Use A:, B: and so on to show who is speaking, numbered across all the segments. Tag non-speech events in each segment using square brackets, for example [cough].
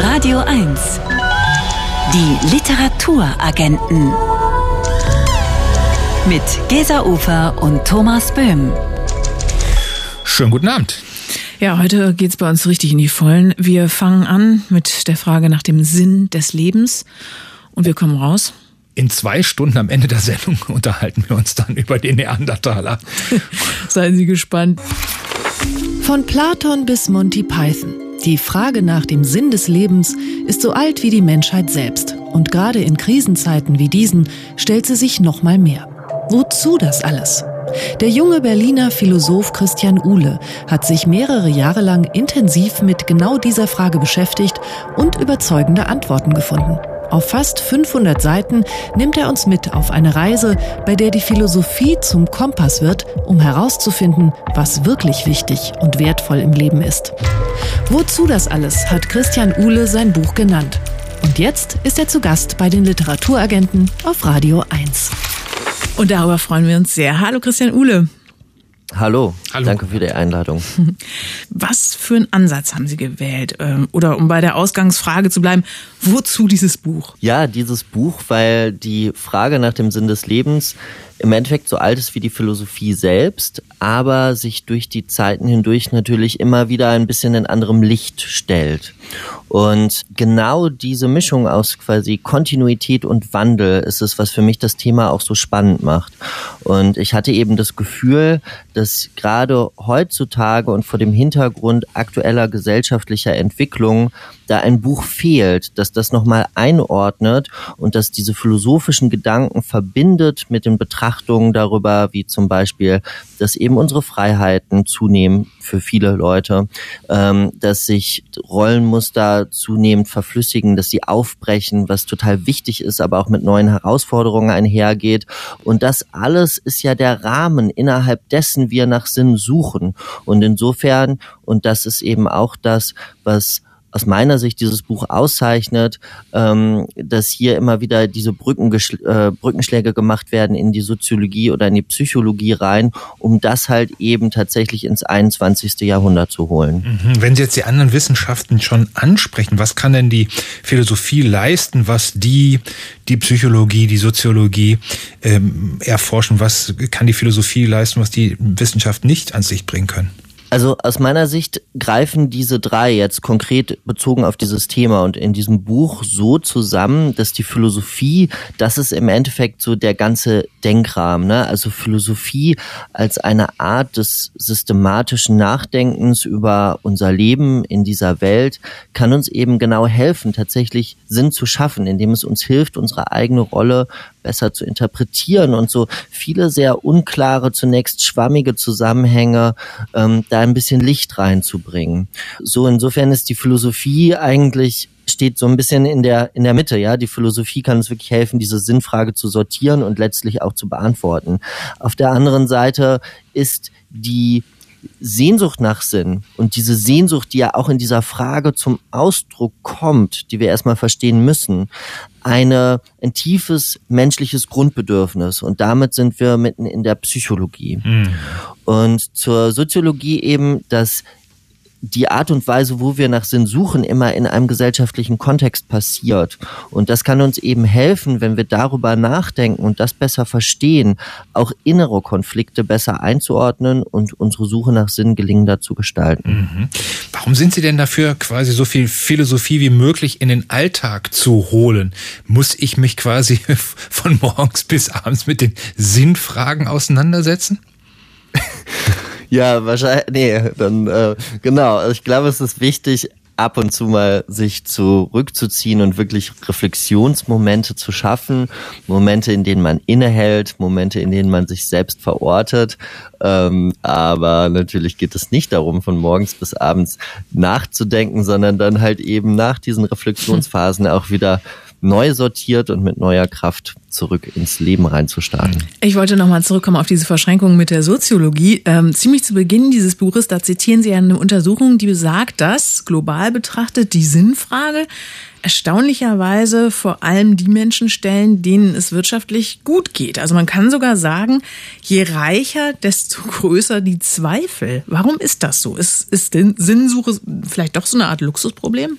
A: Radio 1. Die Literaturagenten. Mit Gesa Ufer und Thomas Böhm.
B: Schönen guten Abend.
C: Ja, heute geht's bei uns richtig in die Vollen. Wir fangen an mit der Frage nach dem Sinn des Lebens und wir kommen raus.
B: In zwei Stunden am Ende der Sendung [laughs] unterhalten wir uns dann über den Neandertaler. [laughs]
C: Seien Sie gespannt.
D: Von Platon bis Monty Python. Die Frage nach dem Sinn des Lebens ist so alt wie die Menschheit selbst. Und gerade in Krisenzeiten wie diesen stellt sie sich noch mal mehr. Wozu das alles? Der junge Berliner Philosoph Christian Uhle hat sich mehrere Jahre lang intensiv mit genau dieser Frage beschäftigt und überzeugende Antworten gefunden. Auf fast 500 Seiten nimmt er uns mit auf eine Reise, bei der die Philosophie zum Kompass wird, um herauszufinden, was wirklich wichtig und wertvoll im Leben ist. Wozu das alles hat Christian Uhle sein Buch genannt. Und jetzt ist er zu Gast bei den Literaturagenten auf Radio 1.
C: Und darüber freuen wir uns sehr. Hallo Christian Uhle.
E: Hallo.
B: Hallo.
E: Danke für die Einladung. [laughs]
C: Was für einen Ansatz haben Sie gewählt? Ähm, oder um bei der Ausgangsfrage zu bleiben, wozu dieses Buch?
E: Ja, dieses Buch, weil die Frage nach dem Sinn des Lebens im Endeffekt so alt ist wie die Philosophie selbst, aber sich durch die Zeiten hindurch natürlich immer wieder ein bisschen in anderem Licht stellt. Und genau diese Mischung aus quasi Kontinuität und Wandel ist es, was für mich das Thema auch so spannend macht. Und ich hatte eben das Gefühl, dass gerade heutzutage und vor dem Hintergrund aktueller gesellschaftlicher Entwicklungen da ein Buch fehlt, dass das nochmal einordnet und dass diese philosophischen Gedanken verbindet mit den Betrachtungen darüber, wie zum Beispiel, dass eben unsere Freiheiten zunehmen für viele Leute, ähm, dass sich Rollenmuster zunehmend verflüssigen, dass sie aufbrechen, was total wichtig ist, aber auch mit neuen Herausforderungen einhergeht. Und das alles ist ja der Rahmen, innerhalb dessen wir nach Sinn suchen. Und insofern, und das ist eben auch das, was aus meiner Sicht dieses Buch auszeichnet, ähm, dass hier immer wieder diese äh, Brückenschläge gemacht werden in die Soziologie oder in die Psychologie rein, um das halt eben tatsächlich ins 21. Jahrhundert zu holen.
B: Mhm. Wenn Sie jetzt die anderen Wissenschaften schon ansprechen, was kann denn die Philosophie leisten, was die, die Psychologie, die Soziologie ähm, erforschen? Was kann die Philosophie leisten, was die Wissenschaft nicht an sich bringen können?
E: Also aus meiner Sicht greifen diese drei jetzt konkret bezogen auf dieses Thema und in diesem Buch so zusammen, dass die Philosophie, das ist im Endeffekt so der ganze Denkrahmen, ne? Also Philosophie als eine Art des systematischen Nachdenkens über unser Leben in dieser Welt kann uns eben genau helfen, tatsächlich Sinn zu schaffen, indem es uns hilft, unsere eigene Rolle besser zu interpretieren und so viele sehr unklare, zunächst schwammige Zusammenhänge ähm, da ein bisschen Licht reinzubringen. So insofern ist die Philosophie eigentlich steht so ein bisschen in der in der Mitte, ja. Die Philosophie kann uns wirklich helfen, diese Sinnfrage zu sortieren und letztlich auch zu beantworten. Auf der anderen Seite ist die Sehnsucht nach Sinn und diese Sehnsucht, die ja auch in dieser Frage zum Ausdruck kommt, die wir erstmal verstehen müssen, eine, ein tiefes menschliches Grundbedürfnis. Und damit sind wir mitten in der Psychologie. Mhm. Und zur Soziologie eben das die Art und Weise, wo wir nach Sinn suchen, immer in einem gesellschaftlichen Kontext passiert. Und das kann uns eben helfen, wenn wir darüber nachdenken und das besser verstehen, auch innere Konflikte besser einzuordnen und unsere Suche nach Sinn gelingender zu gestalten.
B: Mhm. Warum sind Sie denn dafür, quasi so viel Philosophie wie möglich in den Alltag zu holen? Muss ich mich quasi [laughs] von morgens bis abends mit den Sinnfragen auseinandersetzen? [laughs]
E: Ja, wahrscheinlich, nee, dann, äh, genau. Ich glaube, es ist wichtig, ab und zu mal sich zurückzuziehen und wirklich Reflexionsmomente zu schaffen, Momente, in denen man innehält, Momente, in denen man sich selbst verortet. Ähm, aber natürlich geht es nicht darum, von morgens bis abends nachzudenken, sondern dann halt eben nach diesen Reflexionsphasen auch wieder neu sortiert und mit neuer Kraft zurück ins Leben reinzustarten.
C: Ich wollte nochmal zurückkommen auf diese Verschränkung mit der Soziologie. Ähm, ziemlich zu Beginn dieses Buches, da zitieren Sie eine Untersuchung, die besagt, dass global betrachtet die Sinnfrage erstaunlicherweise vor allem die Menschen stellen, denen es wirtschaftlich gut geht. Also man kann sogar sagen, je reicher, desto [laughs] größer die Zweifel. Warum ist das so? Ist, ist Sinnsuche vielleicht doch so eine Art Luxusproblem?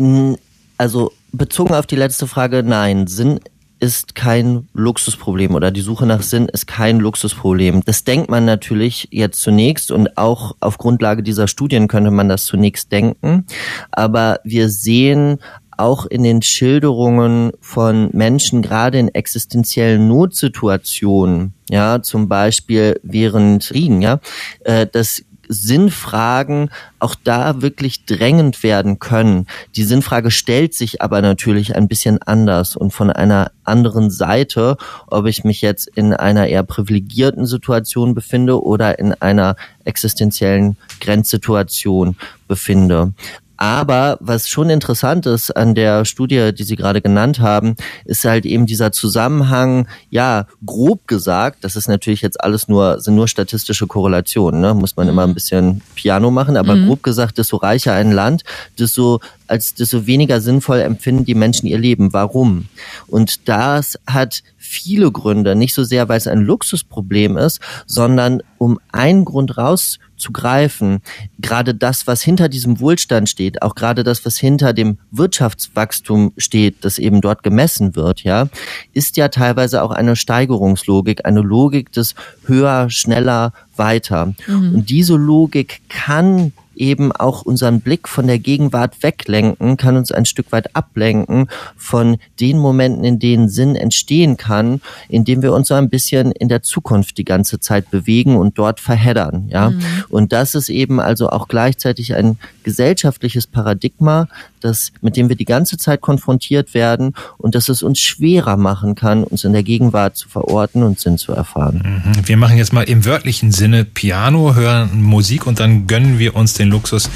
E: Mm, also bezogen auf die letzte Frage, nein, Sinn ist kein Luxusproblem oder die Suche nach Sinn ist kein Luxusproblem. Das denkt man natürlich jetzt zunächst und auch auf Grundlage dieser Studien könnte man das zunächst denken. Aber wir sehen auch in den Schilderungen von Menschen, gerade in existenziellen Notsituationen, ja, zum Beispiel während Kriegen, ja, äh, dass Sinnfragen auch da wirklich drängend werden können. Die Sinnfrage stellt sich aber natürlich ein bisschen anders und von einer anderen Seite, ob ich mich jetzt in einer eher privilegierten Situation befinde oder in einer existenziellen Grenzsituation befinde. Aber was schon interessant ist an der Studie, die Sie gerade genannt haben, ist halt eben dieser Zusammenhang, ja, grob gesagt, das ist natürlich jetzt alles nur, sind nur statistische Korrelationen, ne? muss man immer ein mhm. bisschen Piano machen, aber mhm. grob gesagt, desto reicher ein Land, desto als desto weniger sinnvoll empfinden die Menschen ihr Leben. Warum? Und das hat viele Gründe, nicht so sehr, weil es ein Luxusproblem ist, sondern um einen Grund rauszugreifen, gerade das, was hinter diesem Wohlstand steht, auch gerade das, was hinter dem Wirtschaftswachstum steht, das eben dort gemessen wird, ja, ist ja teilweise auch eine Steigerungslogik, eine Logik des höher, schneller, weiter. Mhm. Und diese Logik kann eben auch unseren Blick von der Gegenwart weglenken, kann uns ein Stück weit ablenken von den Momenten, in denen Sinn entstehen kann, indem wir uns so ein bisschen in der Zukunft die ganze Zeit bewegen und dort verheddern, ja. Mhm. Und das ist eben also auch gleichzeitig ein gesellschaftliches Paradigma, das, mit dem wir die ganze Zeit konfrontiert werden und das es uns schwerer machen kann, uns in der Gegenwart zu verorten und Sinn zu erfahren.
B: Mhm. Wir machen jetzt mal im wörtlichen Sinne Piano, hören Musik und dann gönnen wir uns den den Luxus,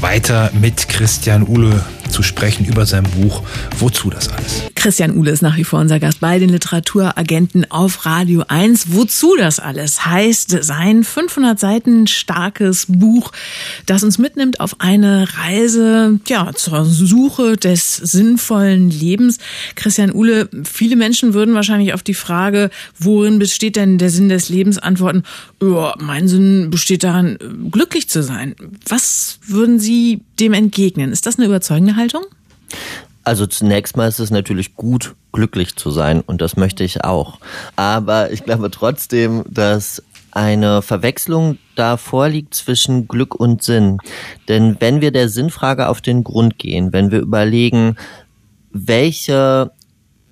B: weiter mit Christian Uhle zu sprechen über sein Buch Wozu das alles?
C: Christian Uhle ist nach wie vor unser Gast bei den Literaturagenten auf Radio 1. Wozu das alles heißt sein 500 Seiten starkes Buch, das uns mitnimmt auf eine Reise ja, zur Suche des sinnvollen Lebens. Christian Uhle, viele Menschen würden wahrscheinlich auf die Frage, worin besteht denn der Sinn des Lebens, antworten, ja, mein Sinn besteht darin, glücklich zu sein. Was würden Sie dem entgegnen? Ist das eine überzeugende Haltung?
E: Also zunächst mal ist es natürlich gut, glücklich zu sein und das möchte ich auch. Aber ich glaube trotzdem, dass eine Verwechslung da vorliegt zwischen Glück und Sinn. Denn wenn wir der Sinnfrage auf den Grund gehen, wenn wir überlegen, welche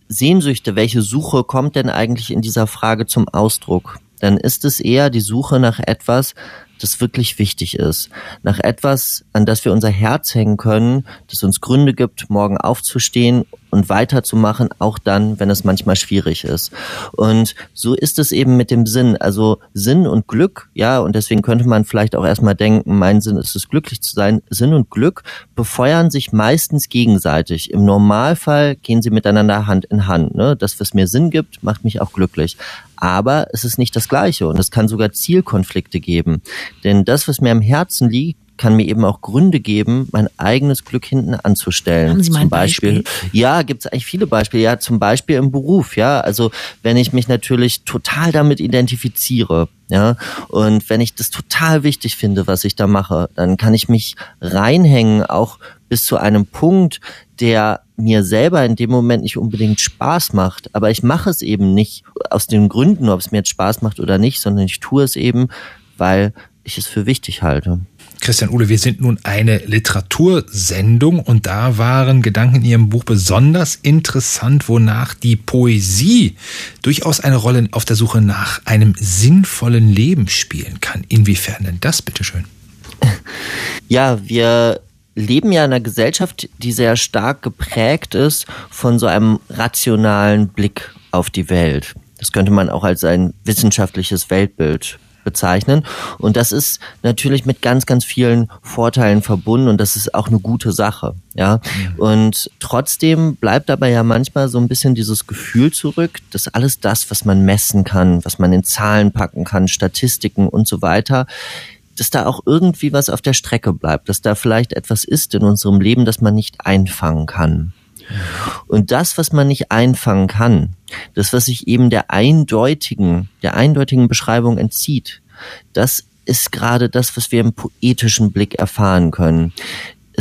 E: Sehnsüchte, welche Suche kommt denn eigentlich in dieser Frage zum Ausdruck, dann ist es eher die Suche nach etwas, das wirklich wichtig ist. Nach etwas, an das wir unser Herz hängen können, das uns Gründe gibt, morgen aufzustehen und weiterzumachen, auch dann, wenn es manchmal schwierig ist. Und so ist es eben mit dem Sinn. Also Sinn und Glück, ja, und deswegen könnte man vielleicht auch erstmal denken, mein Sinn ist es, glücklich zu sein. Sinn und Glück befeuern sich meistens gegenseitig. Im Normalfall gehen sie miteinander Hand in Hand. Ne? Das, was mir Sinn gibt, macht mich auch glücklich aber es ist nicht das Gleiche und es kann sogar Zielkonflikte geben. Denn das, was mir am Herzen liegt, kann mir eben auch Gründe geben, mein eigenes Glück hinten anzustellen.
C: Haben Sie mal zum Beispiel,
E: Beispiel? Ja, gibt es eigentlich viele Beispiele. Ja, zum Beispiel im Beruf. Ja, also wenn ich mich natürlich total damit identifiziere, ja, und wenn ich das total wichtig finde, was ich da mache, dann kann ich mich reinhängen, auch bis zu einem Punkt, der mir selber in dem Moment nicht unbedingt Spaß macht. Aber ich mache es eben nicht aus den Gründen, ob es mir jetzt Spaß macht oder nicht, sondern ich tue es eben, weil ich es für wichtig halte.
B: Christian Uhle, wir sind nun eine Literatursendung und da waren Gedanken in Ihrem Buch besonders interessant, wonach die Poesie durchaus eine Rolle auf der Suche nach einem sinnvollen Leben spielen kann. Inwiefern denn das, bitteschön? [laughs]
E: Ja, wir leben ja in einer Gesellschaft, die sehr stark geprägt ist von so einem rationalen Blick auf die Welt. Das könnte man auch als ein wissenschaftliches Weltbild bezeichnen. Und das ist natürlich mit ganz, ganz vielen Vorteilen verbunden und das ist auch eine gute Sache. Ja. Mhm. Und trotzdem bleibt aber ja manchmal so ein bisschen dieses Gefühl zurück, dass alles das, was man messen kann, was man in Zahlen packen kann, Statistiken und so weiter, dass da auch irgendwie was auf der Strecke bleibt, dass da vielleicht etwas ist in unserem Leben, das man nicht einfangen kann. Und das, was man nicht einfangen kann, das, was sich eben der eindeutigen, der eindeutigen Beschreibung entzieht, das ist gerade das, was wir im poetischen Blick erfahren können.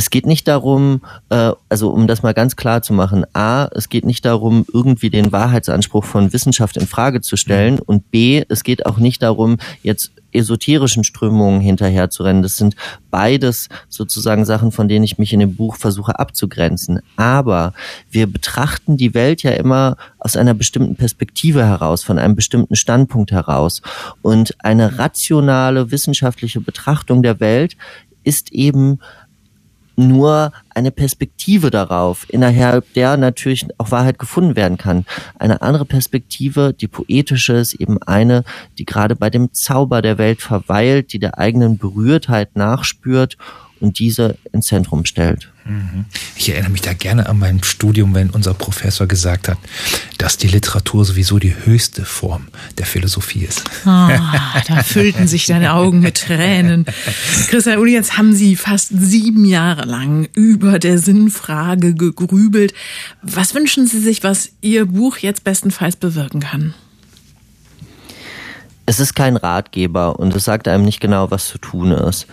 E: Es geht nicht darum, äh, also um das mal ganz klar zu machen, a, es geht nicht darum, irgendwie den Wahrheitsanspruch von Wissenschaft in Frage zu stellen und b, es geht auch nicht darum, jetzt esoterischen Strömungen hinterherzurennen. Das sind beides sozusagen Sachen, von denen ich mich in dem Buch versuche abzugrenzen. Aber wir betrachten die Welt ja immer aus einer bestimmten Perspektive heraus, von einem bestimmten Standpunkt heraus. Und eine rationale wissenschaftliche Betrachtung der Welt ist eben nur eine Perspektive darauf, innerhalb der natürlich auch Wahrheit gefunden werden kann. Eine andere Perspektive, die poetische, ist eben eine, die gerade bei dem Zauber der Welt verweilt, die der eigenen Berührtheit nachspürt und diese ins Zentrum stellt.
B: Ich erinnere mich da gerne an mein Studium, wenn unser Professor gesagt hat, dass die Literatur sowieso die höchste Form der Philosophie ist.
C: Oh, da füllten sich deine Augen mit Tränen. Christian Uli, jetzt haben Sie fast sieben Jahre lang über der Sinnfrage gegrübelt. Was wünschen Sie sich, was Ihr Buch jetzt bestenfalls bewirken kann?
E: Es ist kein Ratgeber und es sagt einem nicht genau, was zu tun ist.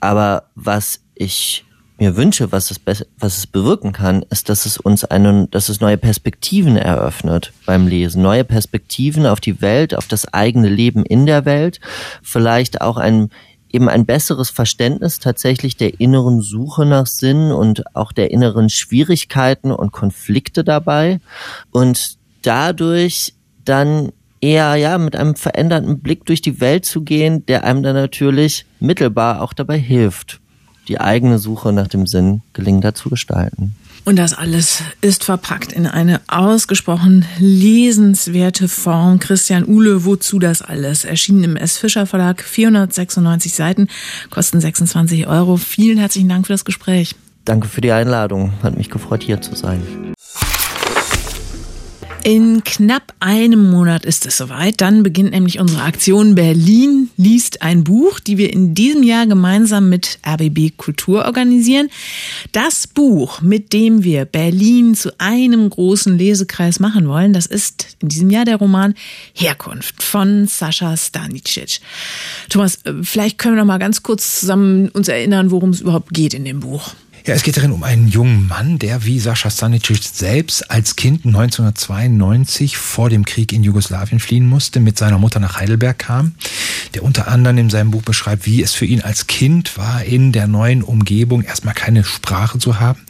E: Aber was ich mir wünsche, was es, was es bewirken kann, ist, dass es uns einen, dass es neue Perspektiven eröffnet beim Lesen. Neue Perspektiven auf die Welt, auf das eigene Leben in der Welt. Vielleicht auch ein, eben ein besseres Verständnis tatsächlich der inneren Suche nach Sinn und auch der inneren Schwierigkeiten und Konflikte dabei. Und dadurch dann eher ja mit einem veränderten Blick durch die Welt zu gehen, der einem dann natürlich mittelbar auch dabei hilft, die eigene Suche nach dem Sinn gelingender zu gestalten.
C: Und das alles ist verpackt in eine ausgesprochen lesenswerte Form. Christian Uhle, wozu das alles? Erschienen im S. Fischer Verlag, 496 Seiten, kosten 26 Euro. Vielen herzlichen Dank für das Gespräch.
E: Danke für die Einladung. Hat mich gefreut, hier zu sein.
C: In knapp einem Monat ist es soweit. Dann beginnt nämlich unsere Aktion Berlin liest ein Buch, die wir in diesem Jahr gemeinsam mit RBB Kultur organisieren. Das Buch, mit dem wir Berlin zu einem großen Lesekreis machen wollen, das ist in diesem Jahr der Roman Herkunft von Sascha Stanicic. Thomas, äh, vielleicht können wir noch mal ganz kurz zusammen uns erinnern, worum es überhaupt geht in dem Buch.
B: Ja, es geht darin um einen jungen Mann, der wie Sascha Stanicic selbst als Kind 1992 vor dem Krieg in Jugoslawien fliehen musste, mit seiner Mutter nach Heidelberg kam, der unter anderem in seinem Buch beschreibt, wie es für ihn als Kind war, in der neuen Umgebung erstmal keine Sprache zu haben.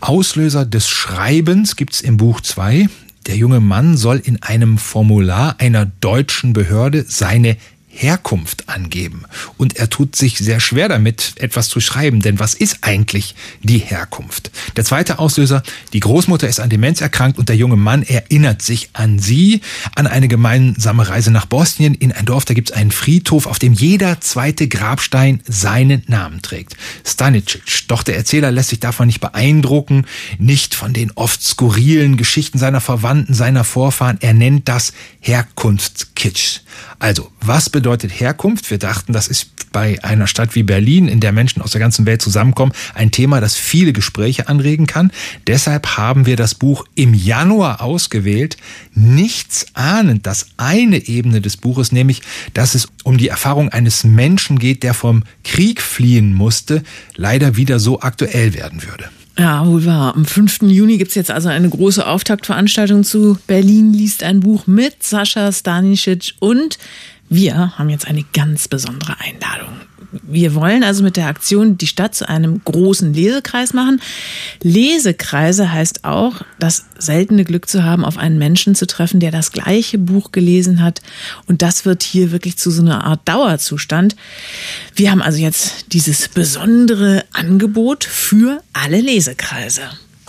B: Auslöser des Schreibens gibt's im Buch zwei. Der junge Mann soll in einem Formular einer deutschen Behörde seine Herkunft angeben. Und er tut sich sehr schwer damit, etwas zu schreiben, denn was ist eigentlich die Herkunft? Der zweite Auslöser, die Großmutter ist an Demenz erkrankt und der junge Mann erinnert sich an sie, an eine gemeinsame Reise nach Bosnien in ein Dorf, da gibt es einen Friedhof, auf dem jeder zweite Grabstein seinen Namen trägt. Stanicic, doch der Erzähler lässt sich davon nicht beeindrucken, nicht von den oft skurrilen Geschichten seiner Verwandten, seiner Vorfahren, er nennt das Herkunftskitsch. Also, was bedeutet Herkunft? Wir dachten, das ist bei einer Stadt wie Berlin, in der Menschen aus der ganzen Welt zusammenkommen, ein Thema, das viele Gespräche anregen kann. Deshalb haben wir das Buch im Januar ausgewählt, nichts ahnend, dass eine Ebene des Buches, nämlich, dass es um die Erfahrung eines Menschen geht, der vom Krieg fliehen musste, leider wieder so aktuell werden würde.
C: Ja, wohl wahr. Am 5. Juni gibt's jetzt also eine große Auftaktveranstaltung zu Berlin liest ein Buch mit Sascha Stanisic und wir haben jetzt eine ganz besondere Einladung. Wir wollen also mit der Aktion die Stadt zu einem großen Lesekreis machen. Lesekreise heißt auch, das seltene Glück zu haben, auf einen Menschen zu treffen, der das gleiche Buch gelesen hat. Und das wird hier wirklich zu so einer Art Dauerzustand. Wir haben also jetzt dieses besondere Angebot für alle Lesekreise.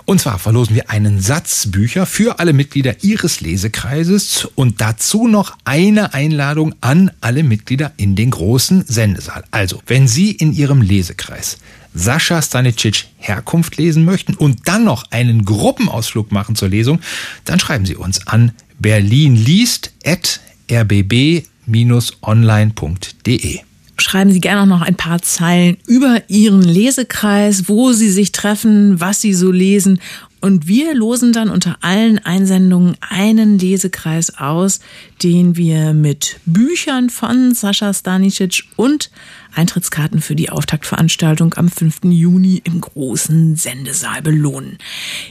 B: Und zwar verlosen wir einen Satz Bücher für alle Mitglieder Ihres Lesekreises und dazu noch eine Einladung an alle Mitglieder in den großen Sendesaal. Also, wenn Sie in Ihrem Lesekreis Sascha Stanicic Herkunft lesen möchten und dann noch einen Gruppenausflug machen zur Lesung, dann schreiben Sie uns an berlinliest.rbb-online.de
C: schreiben Sie gerne noch ein paar Zeilen über Ihren Lesekreis, wo Sie sich treffen, was Sie so lesen Und wir losen dann unter allen Einsendungen einen Lesekreis aus, den wir mit Büchern von Sascha Stanicic und Eintrittskarten für die Auftaktveranstaltung am 5. Juni im großen Sendesaal belohnen.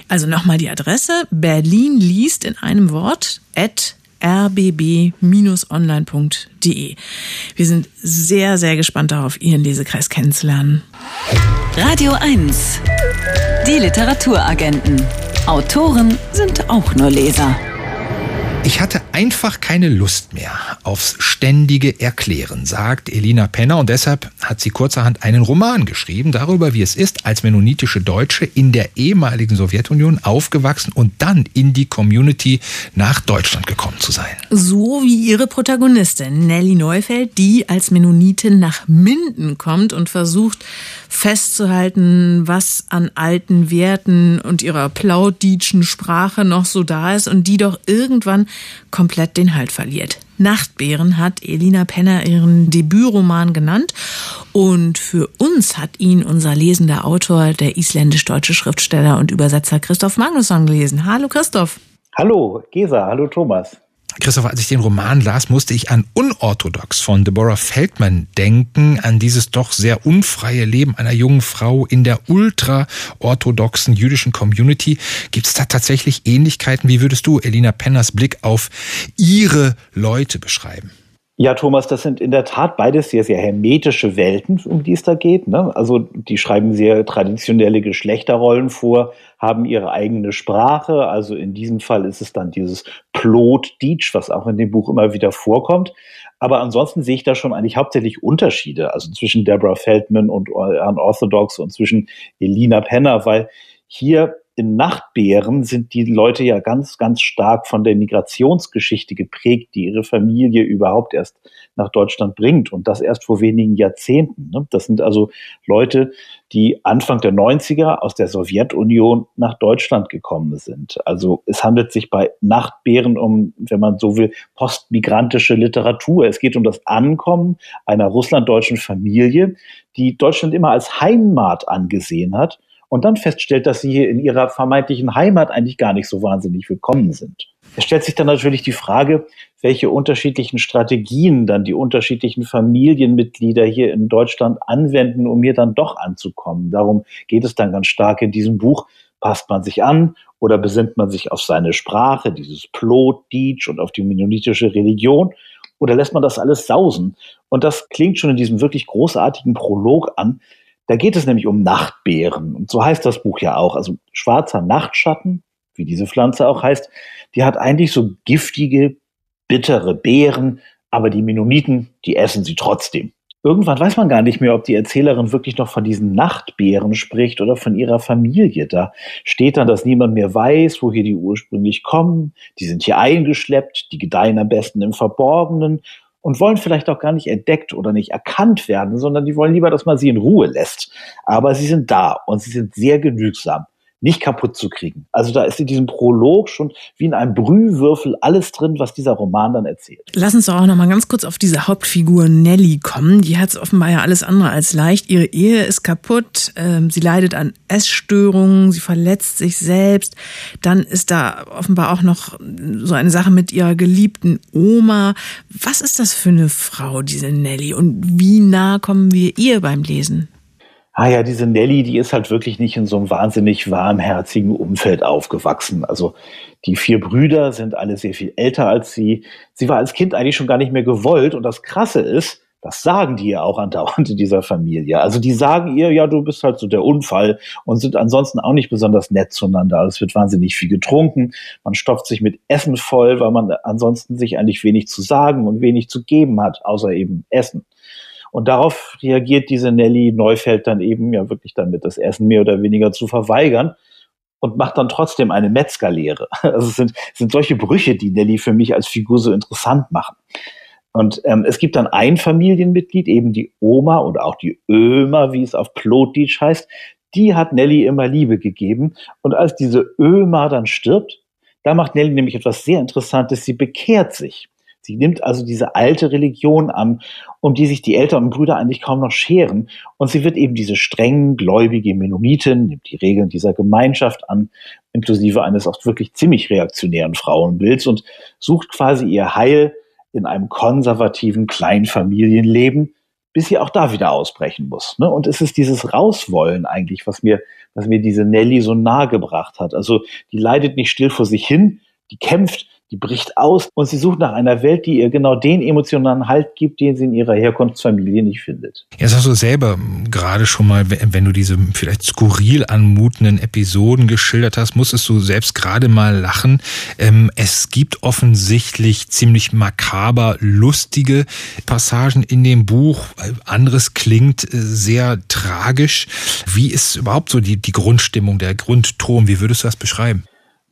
C: Also nochmal die Adresse Berlin liest in einem Wort at rbb-online.de. Wir sind sehr, sehr gespannt darauf, Ihren Lesekreis kennenzulernen.
A: Radio 1. Die Literaturagenten. Autoren sind auch nur Leser.
B: Ich hatte einfach keine Lust mehr aufs ständige Erklären, sagt Elina Penner und deshalb hat sie kurzerhand einen Roman geschrieben darüber, wie es ist, als mennonitische Deutsche in der ehemaligen Sowjetunion aufgewachsen und dann in die Community nach Deutschland gekommen zu sein.
C: So wie ihre Protagonistin Nelly Neufeld, die als Mennonitin nach Minden kommt und versucht festzuhalten, was an alten Werten und ihrer plauditschen Sprache noch so da ist und die doch irgendwann komplett den Halt verliert. Nachtbären hat Elina Penner ihren Debütroman genannt und für uns hat ihn unser lesender Autor, der isländisch-deutsche Schriftsteller und Übersetzer Christoph Magnusson gelesen. Hallo Christoph.
F: Hallo Gesa, hallo Thomas.
B: Christopher, als ich den Roman las, musste ich an Unorthodox von Deborah Feldman denken, an dieses doch sehr unfreie Leben einer jungen Frau in der ultra-orthodoxen jüdischen Community. Gibt es da tatsächlich Ähnlichkeiten? Wie würdest du Elina Penners Blick auf ihre Leute beschreiben?
F: Ja, Thomas, das sind in der Tat beides sehr, sehr hermetische Welten, um die es da geht. Ne? Also die schreiben sehr traditionelle Geschlechterrollen vor, haben ihre eigene Sprache. Also in diesem Fall ist es dann dieses Plot-Deitsch, was auch in dem Buch immer wieder vorkommt. Aber ansonsten sehe ich da schon eigentlich hauptsächlich Unterschiede, also zwischen Deborah Feldman und Unorthodox und zwischen Elina Penner, weil hier in Nachtbären sind die Leute ja ganz, ganz stark von der Migrationsgeschichte geprägt, die ihre Familie überhaupt erst nach Deutschland bringt und das erst vor wenigen Jahrzehnten. Ne? Das sind also Leute, die Anfang der 90er aus der Sowjetunion nach Deutschland gekommen sind. Also es handelt sich bei Nachtbären um, wenn man so will, postmigrantische Literatur. Es geht um das Ankommen einer russlanddeutschen Familie, die Deutschland immer als Heimat angesehen hat und dann feststellt, dass sie hier in ihrer vermeintlichen Heimat eigentlich gar nicht so wahnsinnig willkommen sind. Es stellt sich dann natürlich die Frage, welche unterschiedlichen Strategien dann die unterschiedlichen Familienmitglieder hier in Deutschland anwenden, um hier dann doch anzukommen. Darum geht es dann ganz stark in diesem Buch. Passt man sich an oder besinnt man sich auf seine Sprache, dieses Plot, Deitsch und auf die mennonitische Religion? Oder lässt man das alles sausen? Und das klingt schon in diesem wirklich großartigen Prolog an, da geht es nämlich um Nachtbeeren. Und so heißt das Buch ja auch. Also schwarzer Nachtschatten, wie diese Pflanze auch heißt, die hat eigentlich so giftige, bittere Beeren, aber die Mennoniten, die essen sie trotzdem. Irgendwann weiß man gar nicht mehr, ob die Erzählerin wirklich noch von diesen Nachtbeeren spricht oder von ihrer Familie. Da steht dann, dass niemand mehr weiß, woher die ursprünglich kommen. Die sind hier eingeschleppt, die gedeihen am besten im Verborgenen und wollen vielleicht auch gar nicht entdeckt oder nicht erkannt werden, sondern die wollen lieber, dass man sie in Ruhe lässt. Aber sie sind da und sie sind sehr genügsam nicht kaputt zu kriegen. Also da ist in diesem Prolog schon wie in einem Brühwürfel alles drin, was dieser Roman dann erzählt.
C: Lass uns doch auch noch mal ganz kurz auf diese Hauptfigur Nelly kommen. Die hat es offenbar ja alles andere als leicht. Ihre Ehe ist kaputt, ähm, sie leidet an Essstörungen, sie verletzt sich selbst. Dann ist da offenbar auch noch so eine Sache mit ihrer geliebten Oma. Was ist das für eine Frau, diese Nelly? Und wie nah kommen wir ihr beim Lesen?
F: Ah ja, diese Nelly, die ist halt wirklich nicht in so einem wahnsinnig warmherzigen Umfeld aufgewachsen. Also die vier Brüder sind alle sehr viel älter als sie. Sie war als Kind eigentlich schon gar nicht mehr gewollt. Und das Krasse ist, das sagen die ja auch andauernd in dieser Familie. Also die sagen ihr, ja, du bist halt so der Unfall und sind ansonsten auch nicht besonders nett zueinander. Also es wird wahnsinnig viel getrunken. Man stopft sich mit Essen voll, weil man ansonsten sich eigentlich wenig zu sagen und wenig zu geben hat, außer eben Essen. Und darauf reagiert diese Nelly Neufeld dann eben ja wirklich damit, das Essen mehr oder weniger zu verweigern und macht dann trotzdem eine Metzgerlehre. [laughs] Also es sind, sind solche Brüche, die Nelly für mich als Figur so interessant machen. Und ähm, es gibt dann ein Familienmitglied, eben die Oma oder auch die Ömer, wie es auf Plotdeutsch heißt, die hat Nelly immer Liebe gegeben. Und als diese Ömer dann stirbt, da macht Nelly nämlich etwas sehr Interessantes. Sie bekehrt sich. Sie nimmt also diese alte Religion an, um die sich die Eltern und Brüder eigentlich kaum noch scheren. Und sie wird eben diese streng gläubige Mennonitin, nimmt die Regeln dieser Gemeinschaft an, inklusive eines oft wirklich ziemlich reaktionären Frauenbilds und sucht quasi ihr Heil in einem konservativen Kleinfamilienleben, bis sie auch da wieder ausbrechen muss. Ne? Und es ist dieses Rauswollen eigentlich, was mir, was mir diese Nelly so nahe gebracht hat. Also die leidet nicht still vor sich hin, die kämpft, die bricht aus und sie sucht nach einer Welt, die ihr genau den emotionalen Halt gibt, den sie in ihrer Herkunftsfamilie nicht findet.
B: Jetzt hast du selber gerade schon mal, wenn du diese vielleicht skurril anmutenden Episoden geschildert hast, musstest du selbst gerade mal lachen. Ähm, es gibt offensichtlich ziemlich makaber lustige Passagen in dem Buch. Anderes klingt äh, sehr tragisch. Wie ist überhaupt so die, die Grundstimmung, der Grundton? Wie würdest du das beschreiben?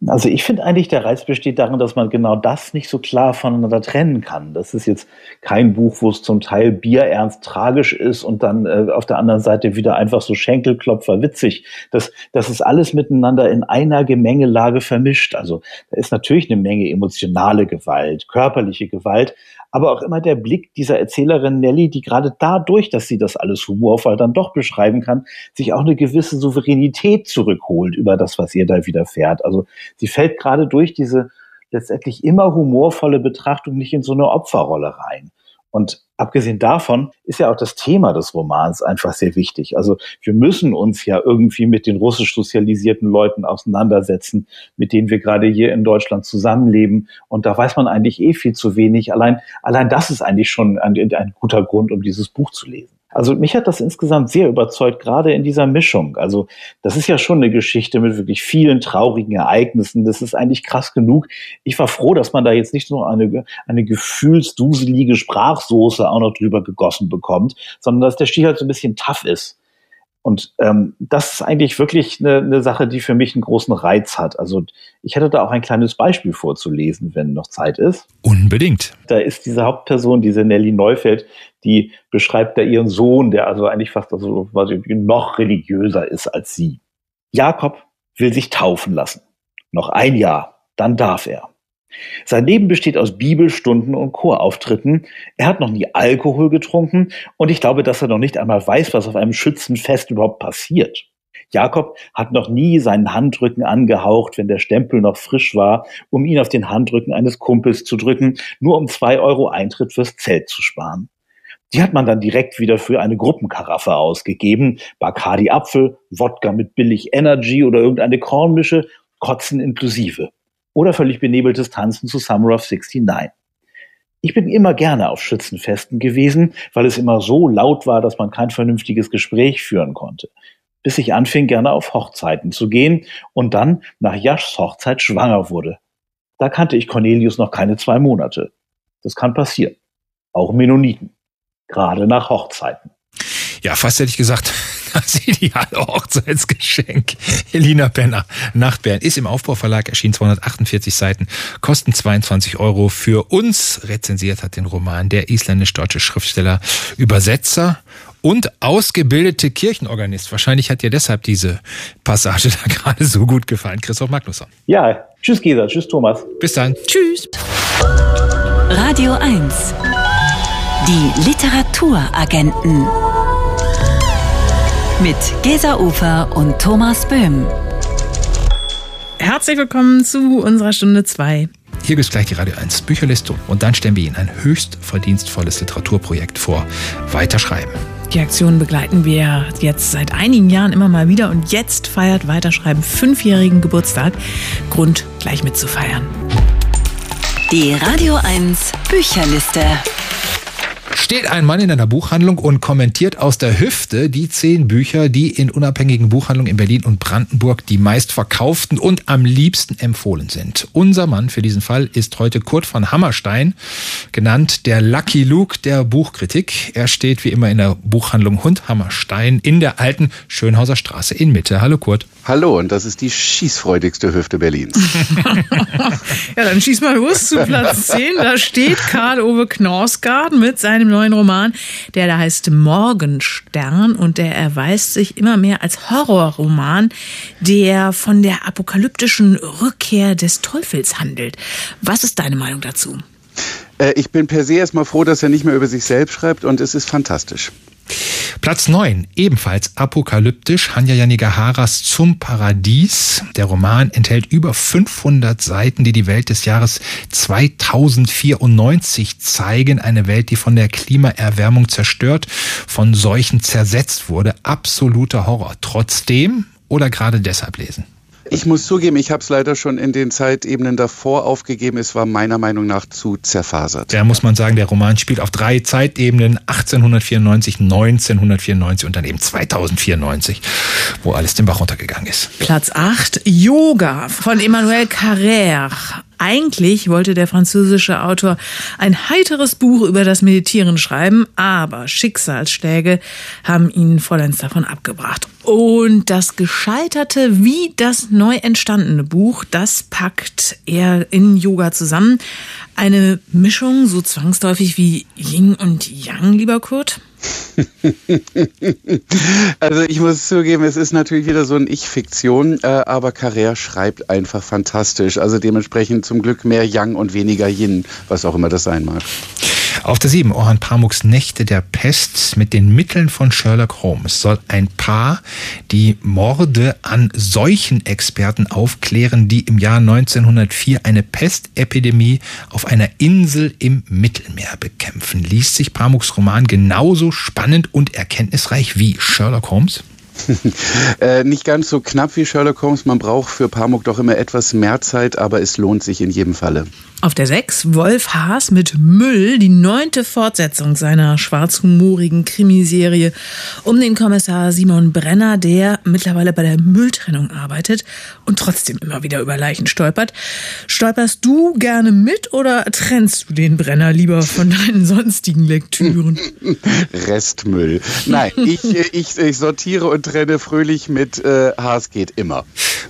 F: Also ich finde eigentlich, der Reiz besteht darin, dass man genau das nicht so klar voneinander trennen kann. Das ist jetzt kein Buch, wo es zum Teil bierernst tragisch ist und dann äh, auf der anderen Seite wieder einfach so Schenkelklopfer witzig. Das, das ist alles miteinander in einer Gemengelage vermischt. Also da ist natürlich eine Menge emotionale Gewalt, körperliche Gewalt, aber auch immer der Blick dieser Erzählerin Nelly, die gerade dadurch, dass sie das alles humorvoll dann doch beschreiben kann, sich auch eine gewisse Souveränität zurückholt über das, was ihr da widerfährt. Also sie fällt gerade durch diese letztendlich immer humorvolle Betrachtung nicht in so eine Opferrolle rein. Und abgesehen davon ist ja auch das Thema des Romans einfach sehr wichtig. Also wir müssen uns ja irgendwie mit den russisch sozialisierten Leuten auseinandersetzen, mit denen wir gerade hier in Deutschland zusammenleben. Und da weiß man eigentlich eh viel zu wenig. Allein, allein das ist eigentlich schon ein, ein guter Grund, um dieses Buch zu lesen. Also mich hat das insgesamt sehr überzeugt, gerade in dieser Mischung. Also das ist ja schon eine Geschichte mit wirklich vielen traurigen Ereignissen. Das ist eigentlich krass genug. Ich war froh, dass man da jetzt nicht nur eine, eine gefühlsduselige Sprachsoße auch noch drüber gegossen bekommt, sondern dass der Stich halt so ein bisschen tough ist. Und ähm, das ist eigentlich wirklich eine, eine Sache, die für mich einen großen Reiz hat. Also ich hätte da auch ein kleines Beispiel vorzulesen, wenn noch Zeit ist.
B: Unbedingt.
F: Da ist diese Hauptperson, diese Nelly Neufeld, die beschreibt da ihren Sohn, der also eigentlich fast also quasi noch religiöser ist als sie. Jakob will sich taufen lassen. Noch ein Jahr, dann darf er. Sein Leben besteht aus Bibelstunden und Chorauftritten. Er hat noch nie Alkohol getrunken und ich glaube, dass er noch nicht einmal weiß, was auf einem Schützenfest überhaupt passiert. Jakob hat noch nie seinen Handrücken angehaucht, wenn der Stempel noch frisch war, um ihn auf den Handrücken eines Kumpels zu drücken, nur um zwei Euro Eintritt fürs Zelt zu sparen. Die hat man dann direkt wieder für eine Gruppenkaraffe ausgegeben. Bacardi Apfel, Wodka mit billig Energy oder irgendeine Kornmische, Kotzen inklusive oder völlig benebeltes Tanzen zu Summer of 69. Ich bin immer gerne auf Schützenfesten gewesen, weil es immer so laut war, dass man kein vernünftiges Gespräch führen konnte. Bis ich anfing, gerne auf Hochzeiten zu gehen und dann nach Jaschs Hochzeit schwanger wurde. Da kannte ich Cornelius noch keine zwei Monate. Das kann passieren. Auch Mennoniten. Gerade nach Hochzeiten.
B: Ja, fast hätte ich gesagt, das ideale Hochzeitsgeschenk. Elina Penner, Nachtbären, ist im Aufbauverlag erschienen, 248 Seiten, kosten 22 Euro. Für uns rezensiert hat den Roman der isländisch-deutsche Schriftsteller, Übersetzer und ausgebildete Kirchenorganist. Wahrscheinlich hat dir deshalb diese Passage [laughs] da gerade so gut gefallen, Christoph Magnusson.
F: Ja, tschüss Gesa, tschüss Thomas.
B: Bis dann.
C: Tschüss.
A: Radio 1. Die Literaturagenten mit Gesa Ufer und Thomas Böhm.
C: Herzlich willkommen zu unserer Stunde 2.
B: Hier gibt es gleich die Radio 1 Bücherliste und dann stellen wir Ihnen ein höchst verdienstvolles Literaturprojekt vor. Weiterschreiben.
C: Die Aktion begleiten wir jetzt seit einigen Jahren immer mal wieder und jetzt feiert Weiterschreiben fünfjährigen Geburtstag. Grund, gleich mitzufeiern.
A: Die Radio 1 Bücherliste
B: steht ein Mann in einer Buchhandlung und kommentiert aus der Hüfte die zehn Bücher, die in unabhängigen Buchhandlungen in Berlin und Brandenburg die meistverkauften und am liebsten empfohlen sind. Unser Mann für diesen Fall ist heute Kurt von Hammerstein, genannt der Lucky Luke der Buchkritik. Er steht wie immer in der Buchhandlung Hund Hammerstein in der alten Schönhauser Straße in Mitte. Hallo Kurt.
G: Hallo, und das ist die schießfreudigste Hüfte Berlins. [laughs]
C: ja, dann schieß mal los zu Platz 10. Da steht Karl-Ove Knausgard mit seinem neuen Roman, der da heißt Morgenstern und der erweist sich immer mehr als Horrorroman, der von der apokalyptischen Rückkehr des Teufels handelt. Was ist deine Meinung dazu?
G: Äh, ich bin per se erstmal froh, dass er nicht mehr über sich selbst schreibt und es ist fantastisch.
B: Platz 9, ebenfalls apokalyptisch, Hanya Yanigaharas Zum Paradies. Der Roman enthält über 500 Seiten, die die Welt des Jahres 2094 zeigen. Eine Welt, die von der Klimaerwärmung zerstört, von Seuchen zersetzt wurde. Absoluter Horror. Trotzdem oder gerade deshalb lesen?
G: Ich muss zugeben, ich habe es leider schon in den Zeitebenen davor aufgegeben. Es war meiner Meinung nach zu zerfasert.
B: Da muss man sagen, der Roman spielt auf drei Zeitebenen. 1894, 1994 und dann eben 2094, wo alles den Bach runtergegangen ist.
C: Platz 8, Yoga von Emmanuel Carrère. Eigentlich wollte der französische Autor ein heiteres Buch über das Meditieren schreiben, aber Schicksalsschläge haben ihn vollends davon abgebracht. Und das gescheiterte wie das neu entstandene Buch, das packt er in Yoga zusammen. Eine Mischung so zwangsläufig wie Yin und Yang, lieber Kurt? [laughs]
G: also ich muss zugeben, es ist natürlich wieder so eine Ich-Fiktion, äh, aber Carrère schreibt einfach fantastisch. Also dementsprechend zum Glück mehr Yang und weniger Yin, was auch immer das sein mag.
B: Auf der 7 Orhan Pamuks Nächte der Pest mit den Mitteln von Sherlock Holmes soll ein Paar die Morde an Seuchenexperten aufklären, die im Jahr 1904 eine Pestepidemie auf einer Insel im Mittelmeer bekämpfen. Liest sich Pamuks Roman genauso spannend und erkenntnisreich wie Sherlock Holmes? [laughs]
G: äh, nicht ganz so knapp wie Sherlock Holmes. Man braucht für Pamuk doch immer etwas mehr Zeit, aber es lohnt sich in jedem Falle.
C: Auf der 6 Wolf Haas mit Müll, die neunte Fortsetzung seiner schwarzhumorigen Krimiserie um den Kommissar Simon Brenner, der mittlerweile bei der Mülltrennung arbeitet und trotzdem immer wieder über Leichen stolpert. Stolperst du gerne mit oder trennst du den Brenner lieber von deinen sonstigen Lektüren? [laughs]
G: Restmüll. Nein, ich, [laughs] ich, ich sortiere und trenne fröhlich mit äh, Haas geht immer.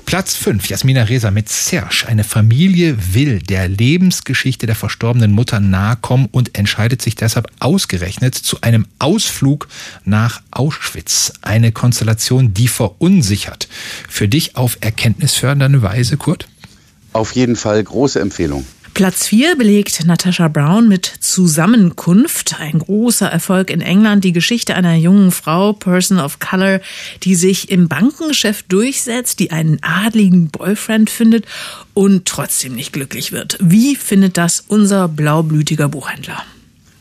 B: Platz 5, Jasmina Reza mit Serge. Eine Familie will der Lebensgeschichte der verstorbenen Mutter nahe kommen und entscheidet sich deshalb ausgerechnet zu einem Ausflug nach Auschwitz. Eine Konstellation, die verunsichert. Für dich auf erkenntnisfördernde Weise, Kurt?
G: Auf jeden Fall große Empfehlung.
C: Platz 4 belegt Natasha Brown mit Zusammenkunft. Ein großer Erfolg in England. Die Geschichte einer jungen Frau, Person of Color, die sich im Bankengeschäft durchsetzt, die einen adligen Boyfriend findet und trotzdem nicht glücklich wird. Wie findet das unser blaublütiger Buchhändler?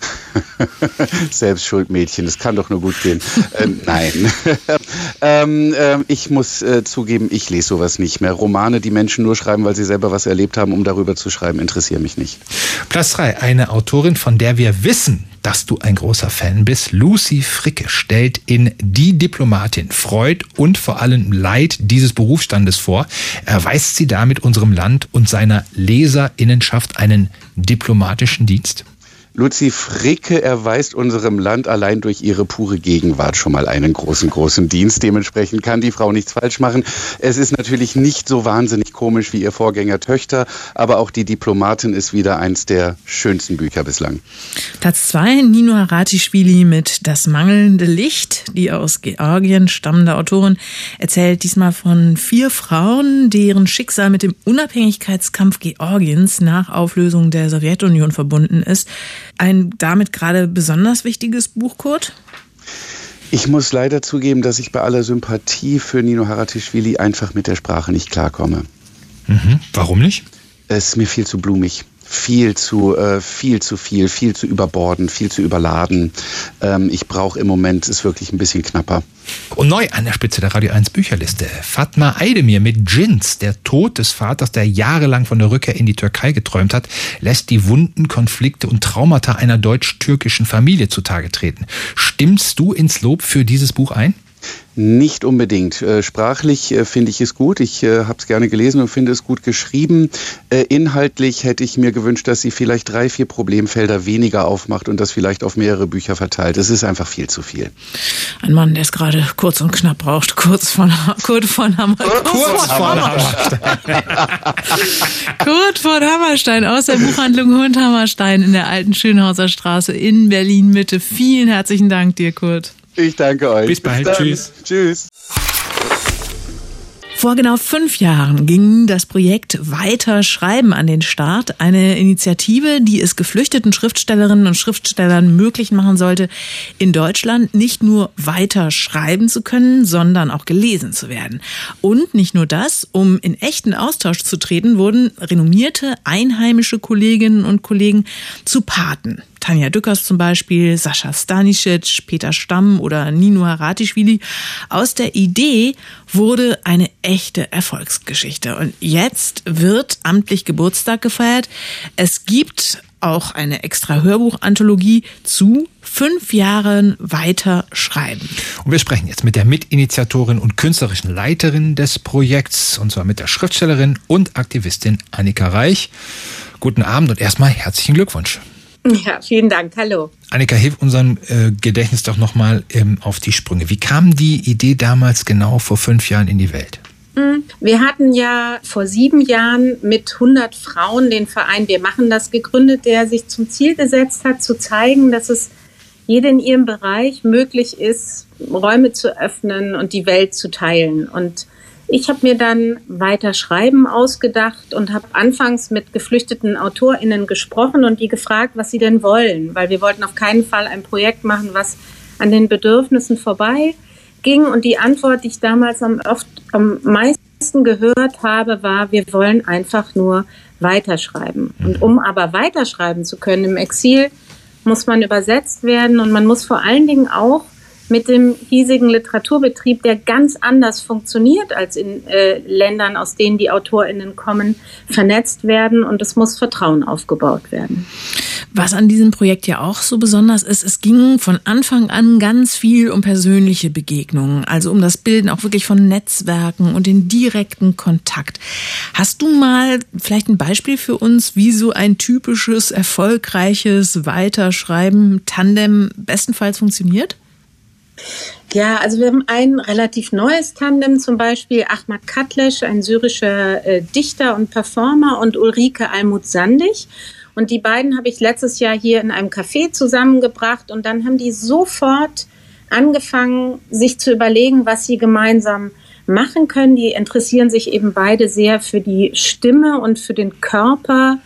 C: [laughs]
G: Selbstschuldmädchen, das kann doch nur gut gehen. äh, nein. [laughs] ähm, äh, ich muss äh, zugeben, ich lese sowas nicht mehr. Romane, die Menschen nur schreiben, weil sie selber was erlebt haben, um darüber zu schreiben, interessieren mich nicht.
B: Platz 3. Eine Autorin, von der wir wissen, dass du ein großer Fan bist. Lucy Fricke stellt in Die Diplomatin Freud und vor allem Leid dieses Berufsstandes vor. Erweist sie damit unserem Land und seiner Leserinnenschaft einen diplomatischen Dienst?
G: Luzi Fricke erweist unserem Land allein durch ihre pure Gegenwart schon mal einen großen, großen Dienst. Dementsprechend kann die Frau nichts falsch machen. Es ist natürlich nicht so wahnsinnig komisch wie ihr Vorgänger Töchter, aber auch die Diplomatin ist wieder eins der schönsten Bücher bislang.
C: Platz zwei, Nino Haratischvili mit Das mangelnde Licht. Die aus Georgien stammende Autorin erzählt diesmal von vier Frauen, deren Schicksal mit dem Unabhängigkeitskampf Georgiens nach Auflösung der Sowjetunion verbunden ist. Ein damit gerade besonders wichtiges Buch, Kurt?
G: Ich muss leider zugeben, dass ich bei aller Sympathie für Nino Haratischvili einfach mit der Sprache nicht klarkomme.
B: Mhm. Warum nicht?
G: Es ist mir viel zu blumig viel zu äh, viel zu viel, viel zu überborden, viel zu überladen. Ähm, ich brauche im Moment ist wirklich ein bisschen knapper.
B: Und neu an der Spitze der Radio 1 Bücherliste. Fatma Aydemir mit Jins, der Tod des Vaters, der jahrelang von der Rückkehr in die Türkei geträumt hat, lässt die Wunden, Konflikte und Traumata einer deutsch-türkischen Familie zutage treten. Stimmst du ins Lob für dieses Buch ein?
G: Nicht unbedingt. Äh, sprachlich äh, finde ich es gut. Ich äh, habe es gerne gelesen und finde es gut geschrieben. Inhaltlich hätte ich mir gewünscht, dass sie vielleicht drei, vier Problemfelder weniger aufmacht und das vielleicht auf mehrere Bücher verteilt. Es ist einfach viel zu viel.
C: Ein Mann, der es gerade kurz und knapp braucht. Kurz von, Kurt von Hammer.
B: Kurz von Hammerstein.
C: Kurt von Hammerstein aus der Buchhandlung Hund Hammerstein in der alten Schönhauser Straße in Berlin Mitte. Vielen herzlichen Dank dir, Kurt.
G: Ich danke euch.
B: Bis bald. Bis Tschüss.
G: Tschüss.
C: Vor genau fünf Jahren ging das Projekt Weiter Schreiben an den Start. Eine Initiative, die es geflüchteten Schriftstellerinnen und Schriftstellern möglich machen sollte, in Deutschland nicht nur weiter schreiben zu können, sondern auch gelesen zu werden. Und nicht nur das, um in echten Austausch zu treten, wurden renommierte einheimische Kolleginnen und Kollegen zu Paten. Tanja Dückers zum Beispiel, Sascha Stanisic, Peter Stamm oder Nino Haratischvili. Aus der Idee wurde eine echte Erfolgsgeschichte. Und jetzt wird amtlich Geburtstag gefeiert. Es gibt auch eine extra Hörbuchanthologie zu fünf Jahren weiter schreiben.
B: Und wir sprechen jetzt mit der Mitinitiatorin und künstlerischen Leiterin des Projekts, und zwar mit der Schriftstellerin und Aktivistin Annika Reich. Guten Abend und erstmal herzlichen Glückwunsch.
H: Ja, vielen Dank. Hallo.
B: Annika, hilf unserem äh, Gedächtnis doch nochmal ähm, auf die Sprünge. Wie kam die Idee damals genau vor fünf Jahren in die Welt?
H: Hm, wir hatten ja vor sieben Jahren mit 100 Frauen den Verein Wir machen das gegründet, der sich zum Ziel gesetzt hat, zu zeigen, dass es jede in ihrem Bereich möglich ist, Räume zu öffnen und die Welt zu teilen. Und ich habe mir dann weiter Schreiben ausgedacht und habe anfangs mit geflüchteten AutorInnen gesprochen und die gefragt, was sie denn wollen, weil wir wollten auf keinen Fall ein Projekt machen, was an den Bedürfnissen vorbei ging. Und die Antwort, die ich damals am, oft, am meisten gehört habe, war, wir wollen einfach nur weiterschreiben. Und um aber weiterschreiben zu können im Exil, muss man übersetzt werden und man muss vor allen Dingen auch mit dem hiesigen Literaturbetrieb, der ganz anders funktioniert als in äh, Ländern, aus denen die AutorInnen kommen, vernetzt werden und es muss Vertrauen aufgebaut werden.
C: Was an diesem Projekt ja auch so besonders ist, es ging von Anfang an ganz viel um persönliche Begegnungen, also um das Bilden auch wirklich von Netzwerken und den direkten Kontakt. Hast du mal vielleicht ein Beispiel für uns, wie so ein typisches, erfolgreiches Weiterschreiben Tandem bestenfalls funktioniert?
H: Ja, also wir haben ein relativ neues Tandem, zum Beispiel Ahmad Katlesch, ein syrischer äh, Dichter und Performer, und Ulrike Almut-Sandig. Und die beiden habe ich letztes Jahr hier in einem Café zusammengebracht und dann haben die sofort angefangen, sich zu überlegen, was sie gemeinsam machen können. Die interessieren sich eben beide sehr für die Stimme und für den Körper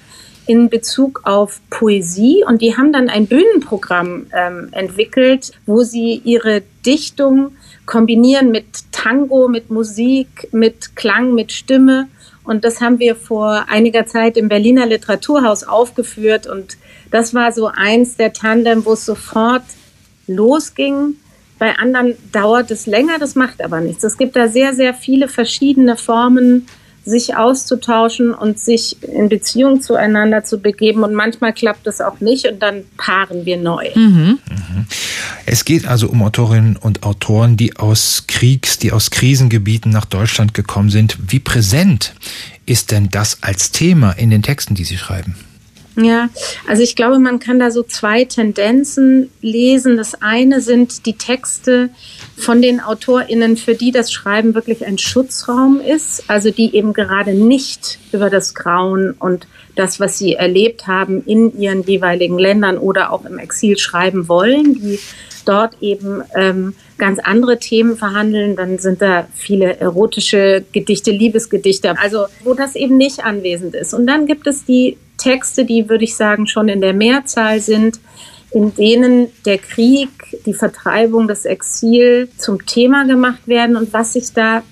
H: in Bezug auf Poesie und die haben dann ein Bühnenprogramm ähm, entwickelt, wo sie ihre Dichtung kombinieren mit Tango, mit Musik, mit Klang, mit Stimme. Und das haben wir vor einiger Zeit im Berliner Literaturhaus aufgeführt. Und das war so eins der Tandem, wo es sofort losging. Bei anderen dauert es länger, das macht aber nichts. Es gibt da sehr, sehr viele verschiedene Formen, sich auszutauschen und sich in Beziehung zueinander zu begeben. Und manchmal klappt es auch nicht und dann paaren wir neu.
B: Mhm. Es geht also um Autorinnen und Autoren, die aus Kriegs-, die aus Krisengebieten nach Deutschland gekommen sind. Wie präsent ist denn das als Thema in den Texten, die Sie schreiben?
H: Ja, also ich glaube, man kann da so zwei Tendenzen lesen. Das eine sind die Texte von den AutorInnen, für die das Schreiben wirklich ein Schutzraum ist, also die eben gerade nicht über das Grauen und das, was sie erlebt haben in ihren jeweiligen Ländern oder auch im Exil schreiben wollen, die dort eben ähm, ganz andere Themen verhandeln, dann sind da viele erotische Gedichte, Liebesgedichte, also wo das eben nicht anwesend ist. Und dann gibt es die Texte, die, würde ich sagen, schon in der Mehrzahl sind, in denen der Krieg, die Vertreibung, das Exil zum Thema gemacht werden. Und was sich da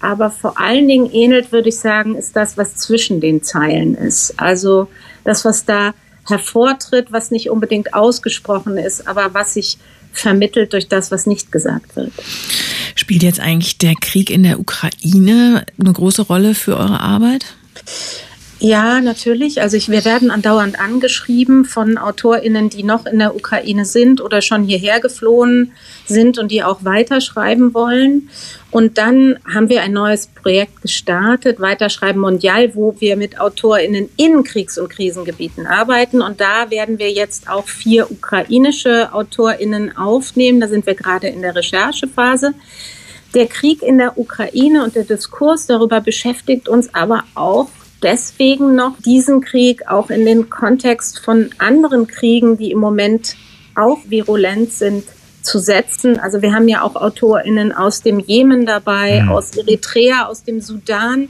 H: aber vor allen Dingen ähnelt, würde ich sagen, ist das, was zwischen den Zeilen ist. Also das, was da hervortritt, was nicht unbedingt ausgesprochen ist, aber was sich vermittelt durch das, was nicht gesagt wird.
C: Spielt jetzt eigentlich der Krieg in der Ukraine eine große Rolle für eure Arbeit?
H: Ja, natürlich. Also ich, wir werden andauernd angeschrieben von AutorInnen, die noch in der Ukraine sind oder schon hierher geflohen sind und die auch weiterschreiben wollen. Und dann haben wir ein neues Projekt gestartet, Weiterschreiben Mondial, wo wir mit AutorInnen in Kriegs- und Krisengebieten arbeiten. Und da werden wir jetzt auch vier ukrainische AutorInnen aufnehmen. Da sind wir gerade in der Recherchephase. Der Krieg in der Ukraine und der Diskurs darüber beschäftigt uns aber auch deswegen noch diesen Krieg auch in den Kontext von anderen Kriegen, die im Moment auch virulent sind, zu setzen. Also wir haben ja auch AutorInnen aus dem Jemen dabei, mhm. aus Eritrea, aus dem Sudan.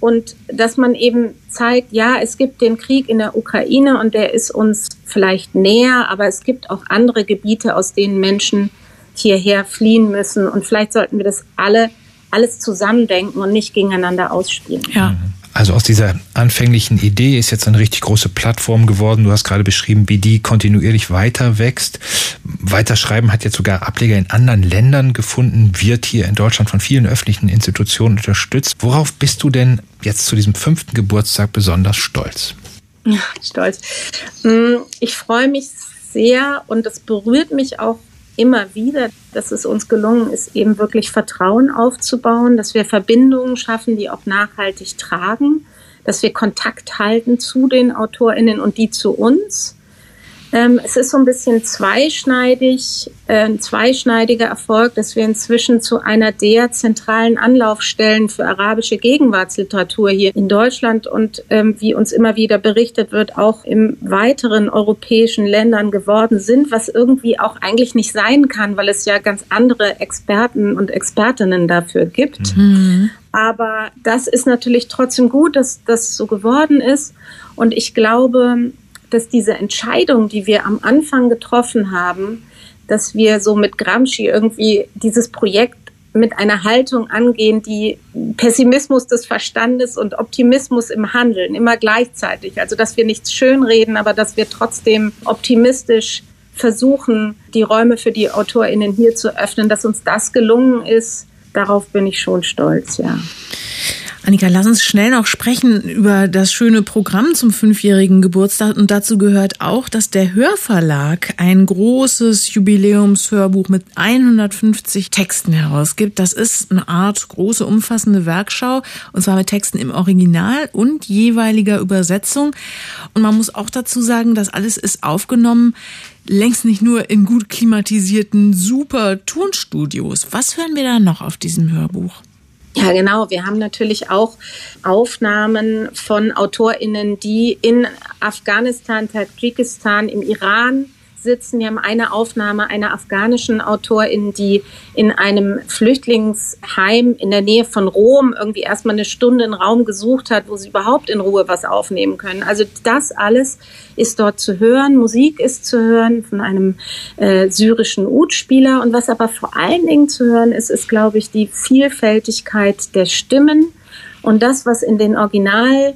H: Und dass man eben zeigt, ja, es gibt den Krieg in der Ukraine und der ist uns vielleicht näher, aber es gibt auch andere Gebiete, aus denen Menschen hierher fliehen müssen. Und vielleicht sollten wir das alle, alles zusammendenken und nicht gegeneinander ausspielen.
B: Ja. Also aus dieser anfänglichen Idee ist jetzt eine richtig große Plattform geworden. Du hast gerade beschrieben, wie die kontinuierlich weiter wächst. Weiterschreiben hat jetzt sogar Ableger in anderen Ländern gefunden, wird hier in Deutschland von vielen öffentlichen Institutionen unterstützt. Worauf bist du denn jetzt zu diesem fünften Geburtstag besonders stolz?
H: Ja, stolz. Mm, ich freue mich sehr und es berührt mich auch immer wieder, dass es uns gelungen ist, eben wirklich Vertrauen aufzubauen, dass wir Verbindungen schaffen, die auch nachhaltig tragen, dass wir Kontakt halten zu den AutorInnen und die zu uns ähm, es ist so ein bisschen zweischneidig, äh, ein zweischneidiger Erfolg, dass wir inzwischen zu einer der zentralen Anlaufstellen für arabische Gegenwartsliteratur hier in Deutschland und ähm, wie uns immer wieder berichtet wird, auch in weiteren europäischen Ländern geworden sind, was irgendwie auch eigentlich nicht sein kann, weil es ja ganz andere Experten und Expertinnen dafür gibt. Mhm. Aber das ist natürlich trotzdem gut, dass das so geworden ist. Und ich glaube, dass diese Entscheidung, die wir am Anfang getroffen haben, dass wir so mit Gramsci irgendwie dieses Projekt mit einer Haltung angehen, die Pessimismus des Verstandes und Optimismus im Handeln immer gleichzeitig. Also dass wir nichts schönreden, aber dass wir trotzdem optimistisch versuchen, die Räume für die AutorInnen hier zu öffnen, dass uns das gelungen ist. Darauf bin ich schon stolz, ja.
C: Annika, lass uns schnell noch sprechen über das schöne Programm zum fünfjährigen Geburtstag. Und dazu gehört auch, dass der Hörverlag ein großes Jubiläumshörbuch mit 150 Texten herausgibt. Das ist eine Art große, umfassende Werkschau. Und zwar mit Texten im Original und jeweiliger Übersetzung. Und man muss auch dazu sagen, das alles ist aufgenommen längst nicht nur in gut klimatisierten, super Tonstudios. Was hören wir da noch auf diesem Hörbuch?
H: Ja, genau. Wir haben natürlich auch Aufnahmen von AutorInnen, die in Afghanistan, Tadschikistan, im Iran sitzen. Wir haben eine Aufnahme einer afghanischen Autorin, die in einem Flüchtlingsheim in der Nähe von Rom irgendwie erstmal eine Stunde einen Raum gesucht hat, wo sie überhaupt in Ruhe was aufnehmen können. Also das alles ist dort zu hören. Musik ist zu hören von einem äh, syrischen Ud-Spieler. Und was aber vor allen Dingen zu hören ist, ist, glaube ich, die Vielfältigkeit der Stimmen und das, was in den Original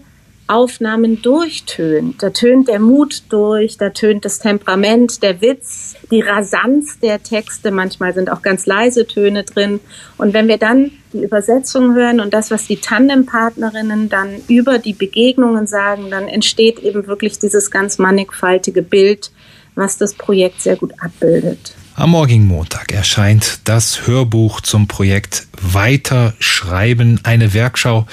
H: Aufnahmen durchtönt. Da tönt der Mut durch, da tönt das Temperament, der Witz, die Rasanz der Texte. Manchmal sind auch ganz leise Töne drin. Und wenn wir dann die Übersetzung hören und das, was die Tandempartnerinnen dann über die Begegnungen sagen, dann entsteht eben wirklich dieses ganz mannigfaltige Bild, was das Projekt sehr gut abbildet.
B: Am morgigen Montag erscheint das Hörbuch zum Projekt Weiter Schreiben, eine Werkschau,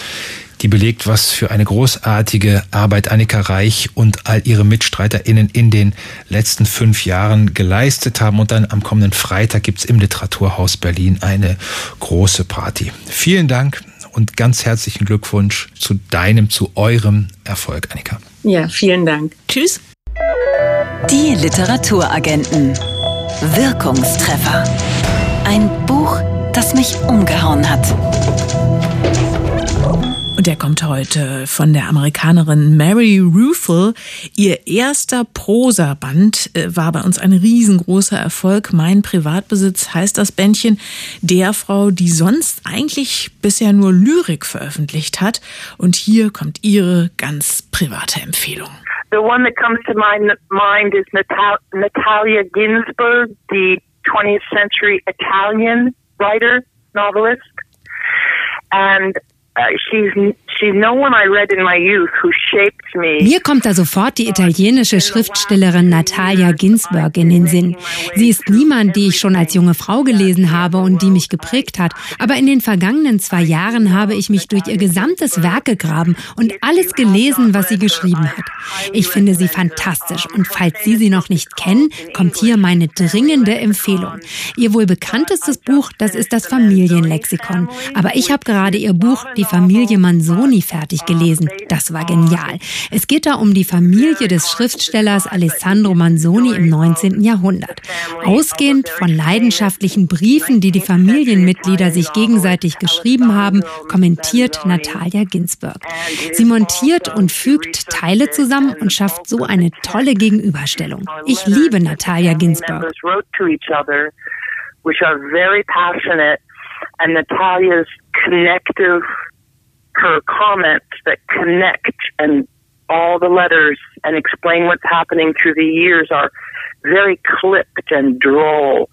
B: die belegt, was für eine großartige Arbeit Annika Reich und all ihre MitstreiterInnen in den letzten fünf Jahren geleistet haben. Und dann am kommenden Freitag gibt's im Literaturhaus Berlin eine große Party. Vielen Dank und ganz herzlichen Glückwunsch zu deinem, zu eurem Erfolg, Annika.
H: Ja, vielen Dank.
C: Tschüss.
A: Die Literaturagenten. Wirkungstreffer. Ein Buch, das mich umgehauen hat.
C: Und der kommt heute von der Amerikanerin Mary Ruffle. Ihr erster Prosaband äh, war bei uns ein riesengroßer Erfolg. Mein Privatbesitz heißt das Bändchen der Frau, die sonst eigentlich bisher nur Lyrik veröffentlicht hat. Und hier kommt ihre ganz private Empfehlung.
I: The one that comes to my mind is Natal Natalia Ginsburg, the 20th century Italian writer, novelist. And
J: Mir kommt da sofort die italienische Schriftstellerin Natalia Ginsburg in den Sinn. Sie ist niemand, die ich schon als junge Frau gelesen habe und die mich geprägt hat. Aber in den vergangenen zwei Jahren habe ich mich durch ihr gesamtes Werk gegraben und alles gelesen, was sie geschrieben hat. Ich finde sie fantastisch und falls Sie sie noch nicht kennen, kommt hier meine dringende Empfehlung. Ihr wohl bekanntestes Buch, das ist das Familienlexikon. Aber ich habe gerade ihr Buch Die Familie Manzoni fertig gelesen. Das war genial. Es geht da um die Familie des Schriftstellers Alessandro Manzoni im 19. Jahrhundert. Ausgehend von leidenschaftlichen Briefen, die die Familienmitglieder sich gegenseitig geschrieben haben, kommentiert Natalia Ginsburg. Sie montiert und fügt Teile zusammen und schafft so eine tolle Gegenüberstellung. Ich liebe Natalia Ginsburg.
I: which are very passionate, and Natalia's connective, her comments that connect and all the letters and explain what's happening through the years are very clipped and droll.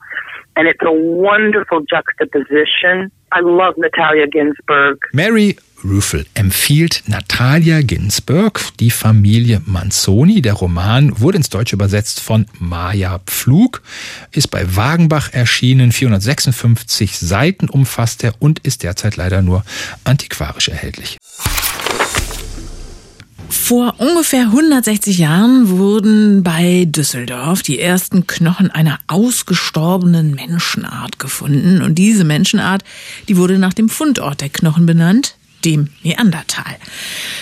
I: And it's a wonderful juxtaposition. I love Natalia Ginsburg.
B: Mary Ruffel empfiehlt Natalia Ginsburg, die Familie Manzoni. Der Roman wurde ins Deutsche übersetzt von Maja Pflug, ist bei Wagenbach erschienen, 456 Seiten umfasst er und ist derzeit leider nur antiquarisch erhältlich.
C: Vor ungefähr 160 Jahren wurden bei Düsseldorf die ersten Knochen einer ausgestorbenen Menschenart gefunden. Und diese Menschenart, die wurde nach dem Fundort der Knochen benannt, dem Neandertal.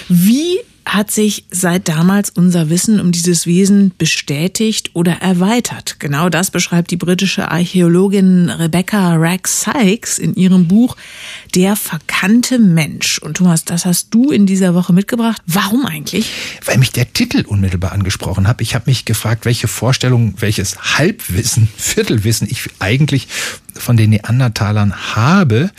C: Wie hat sich seit damals unser Wissen um dieses Wesen bestätigt oder erweitert. Genau das beschreibt die britische Archäologin Rebecca Rack Sykes in ihrem Buch Der verkannte Mensch. Und Thomas, das hast du in dieser Woche mitgebracht. Warum eigentlich?
B: Weil mich der Titel unmittelbar angesprochen hat. Ich habe mich gefragt, welche Vorstellung, welches Halbwissen, [laughs] Viertelwissen ich eigentlich von den Neandertalern habe.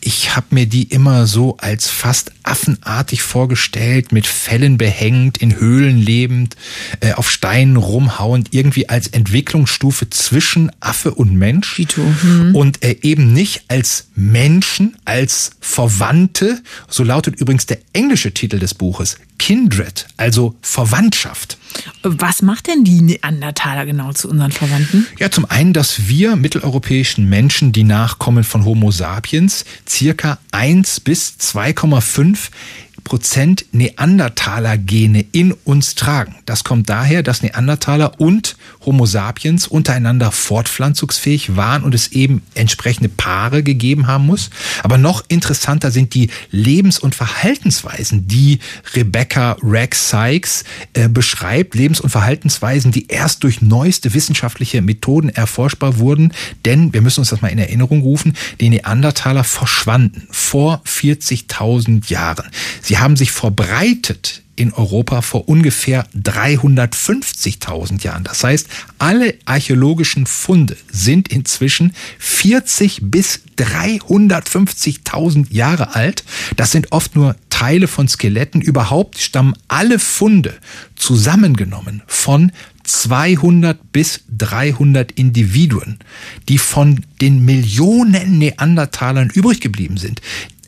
B: Ich habe mir die immer so als fast affenartig vorgestellt, mit Fellen behängt, in Höhlen lebend, äh, auf Steinen rumhauend, irgendwie als Entwicklungsstufe zwischen Affe und Mensch. Mhm. Und äh, eben nicht als Menschen, als Verwandte. So lautet übrigens der englische Titel des Buches. Kindred, also Verwandtschaft.
C: Was macht denn die Neandertaler genau zu unseren Verwandten?
B: Ja, zum einen, dass wir mitteleuropäischen Menschen, die Nachkommen von Homo sapiens, circa 1 bis 2,5 Prozent Neandertaler-Gene in uns tragen. Das kommt daher, dass Neandertaler und Homo sapiens untereinander fortpflanzungsfähig waren und es eben entsprechende Paare gegeben haben muss. Aber noch interessanter sind die Lebens- und Verhaltensweisen, die Rebecca Rex Sykes äh, beschreibt. Lebens- und Verhaltensweisen, die erst durch neueste wissenschaftliche Methoden erforschbar wurden. Denn wir müssen uns das mal in Erinnerung rufen, die Neandertaler verschwanden vor 40.000 Jahren. Sie Sie haben sich verbreitet in Europa vor ungefähr 350.000 Jahren. Das heißt, alle archäologischen Funde sind inzwischen 40 bis 350.000 Jahre alt. Das sind oft nur Teile von Skeletten. Überhaupt stammen alle Funde zusammengenommen von 200 bis 300 Individuen, die von den Millionen Neandertalern übrig geblieben sind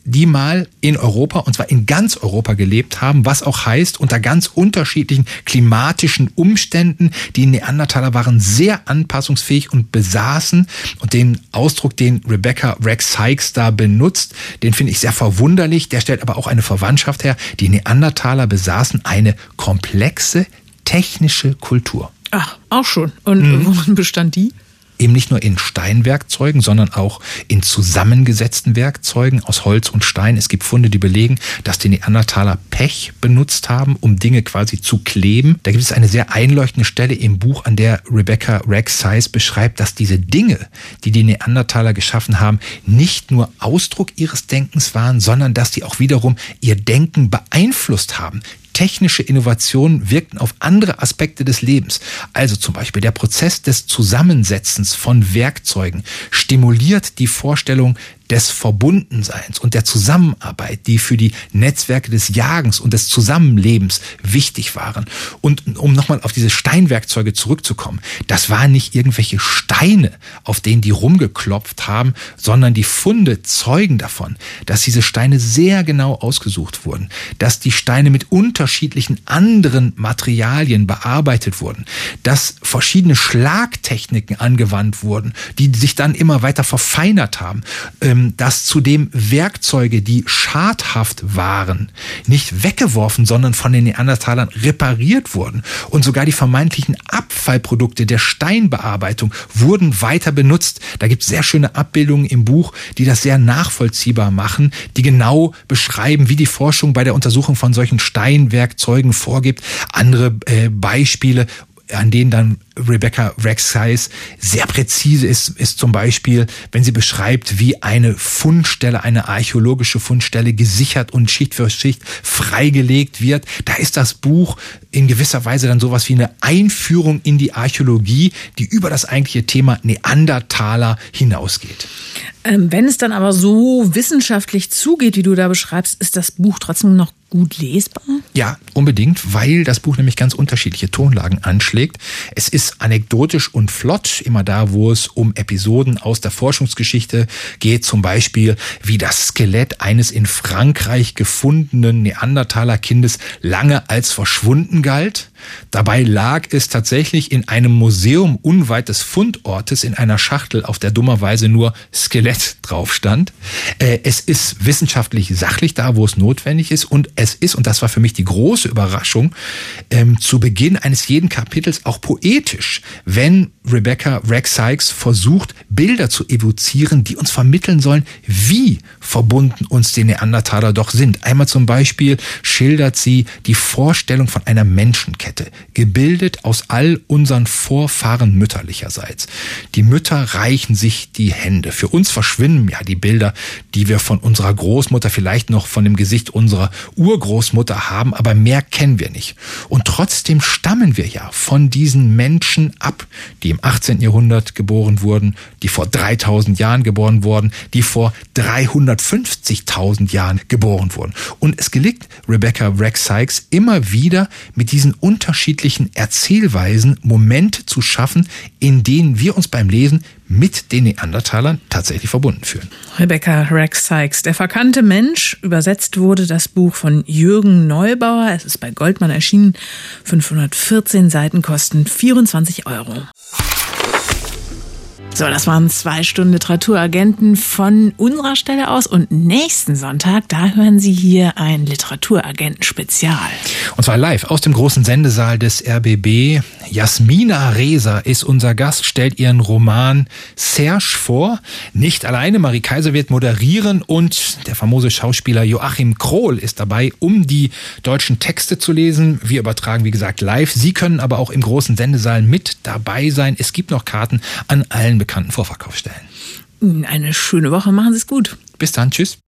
B: die mal in Europa, und zwar in ganz Europa gelebt haben, was auch heißt, unter ganz unterschiedlichen klimatischen Umständen. Die Neandertaler waren sehr anpassungsfähig und besaßen, und den Ausdruck, den Rebecca Rex Sykes da benutzt, den finde ich sehr verwunderlich. Der stellt aber auch eine Verwandtschaft her. Die Neandertaler besaßen eine komplexe technische Kultur.
C: Ach, auch schon. Und mhm. worin bestand die?
B: Eben nicht nur in Steinwerkzeugen, sondern auch in zusammengesetzten Werkzeugen aus Holz und Stein. Es gibt Funde, die belegen, dass die Neandertaler Pech benutzt haben, um Dinge quasi zu kleben. Da gibt es eine sehr einleuchtende Stelle im Buch, an der Rebecca Rex Size beschreibt, dass diese Dinge, die die Neandertaler geschaffen haben, nicht nur Ausdruck ihres Denkens waren, sondern dass die auch wiederum ihr Denken beeinflusst haben technische Innovationen wirkten auf andere Aspekte des Lebens. Also zum Beispiel der Prozess des Zusammensetzens von Werkzeugen stimuliert die Vorstellung des Verbundenseins und der Zusammenarbeit, die für die Netzwerke des Jagens und des Zusammenlebens wichtig waren. Und um nochmal auf diese Steinwerkzeuge zurückzukommen, das waren nicht irgendwelche Steine, auf denen die rumgeklopft haben, sondern die Funde zeugen davon, dass diese Steine sehr genau ausgesucht wurden, dass die Steine mit unterschiedlichen anderen Materialien bearbeitet wurden, dass verschiedene Schlagtechniken angewandt wurden, die sich dann immer weiter verfeinert haben ähm, dass zudem Werkzeuge, die schadhaft waren, nicht weggeworfen, sondern von den Neandertalern repariert wurden und sogar die vermeintlichen Abfallprodukte der Steinbearbeitung wurden weiter benutzt. Da gibt es sehr schöne Abbildungen im Buch, die das sehr nachvollziehbar machen, die genau beschreiben, wie die Forschung bei der Untersuchung von solchen Steinwerkzeugen vorgibt. Andere äh, Beispiele an denen dann Rebecca Rexheis sehr präzise ist, ist zum Beispiel, wenn sie beschreibt, wie eine Fundstelle, eine archäologische Fundstelle gesichert und Schicht für Schicht freigelegt wird. Da ist das Buch in gewisser Weise dann sowas wie eine Einführung in die Archäologie, die über das eigentliche Thema Neandertaler hinausgeht.
C: Ähm, wenn es dann aber so wissenschaftlich zugeht, wie du da beschreibst, ist das Buch trotzdem noch gut lesbar?
B: Ja, unbedingt, weil das Buch nämlich ganz unterschiedliche Tonlagen anschlägt. Es ist anekdotisch und flott, immer da, wo es um Episoden aus der Forschungsgeschichte geht, zum Beispiel wie das Skelett eines in Frankreich gefundenen Neandertaler-Kindes lange als verschwunden galt. Dabei lag es tatsächlich in einem Museum unweit des Fundortes in einer Schachtel, auf der dummerweise nur Skelett drauf stand. Äh, es ist wissenschaftlich sachlich da, wo es notwendig ist und es ist, und das war für mich die große Überraschung, ähm, zu Beginn eines jeden Kapitels auch poetisch, wenn Rebecca Rex Sykes versucht, Bilder zu evozieren, die uns vermitteln sollen, wie verbunden uns die Neandertaler doch sind. Einmal zum Beispiel schildert sie die Vorstellung von einer Menschenkette, gebildet aus all unseren Vorfahren mütterlicherseits. Die Mütter reichen sich die Hände. Für uns verschwinden ja die Bilder, die wir von unserer Großmutter, vielleicht noch von dem Gesicht unserer Urgroßmutter haben, aber mehr kennen wir nicht. Und trotzdem stammen wir ja von diesen Menschen ab, die im 18. Jahrhundert geboren wurden, die vor 3000 Jahren geboren wurden, die vor 350.000 Jahren geboren wurden. Und es gelingt Rebecca Rex Sykes immer wieder mit diesen unterschiedlichen Erzählweisen Momente zu schaffen, in denen wir uns beim Lesen mit den Neandertalern tatsächlich verbunden fühlen.
C: Rebecca Rex Sykes, der verkannte Mensch, übersetzt wurde das Buch von Jürgen Neubauer. Es ist bei Goldmann erschienen. 514 Seiten kosten 24 Euro. So, das waren zwei Stunden Literaturagenten von unserer Stelle aus. Und nächsten Sonntag, da hören Sie hier ein Literaturagenten-Spezial.
B: Und zwar live aus dem großen Sendesaal des RBB. Jasmina Reser ist unser Gast, stellt ihren Roman Serge vor. Nicht alleine, Marie Kaiser wird moderieren und der famose Schauspieler Joachim Krohl ist dabei, um die deutschen Texte zu lesen. Wir übertragen, wie gesagt, live. Sie können aber auch im großen Sendesaal mit dabei sein. Es gibt noch Karten an allen bekannten Vorverkaufsstellen.
C: Eine schöne Woche, machen Sie es gut.
B: Bis dann, tschüss.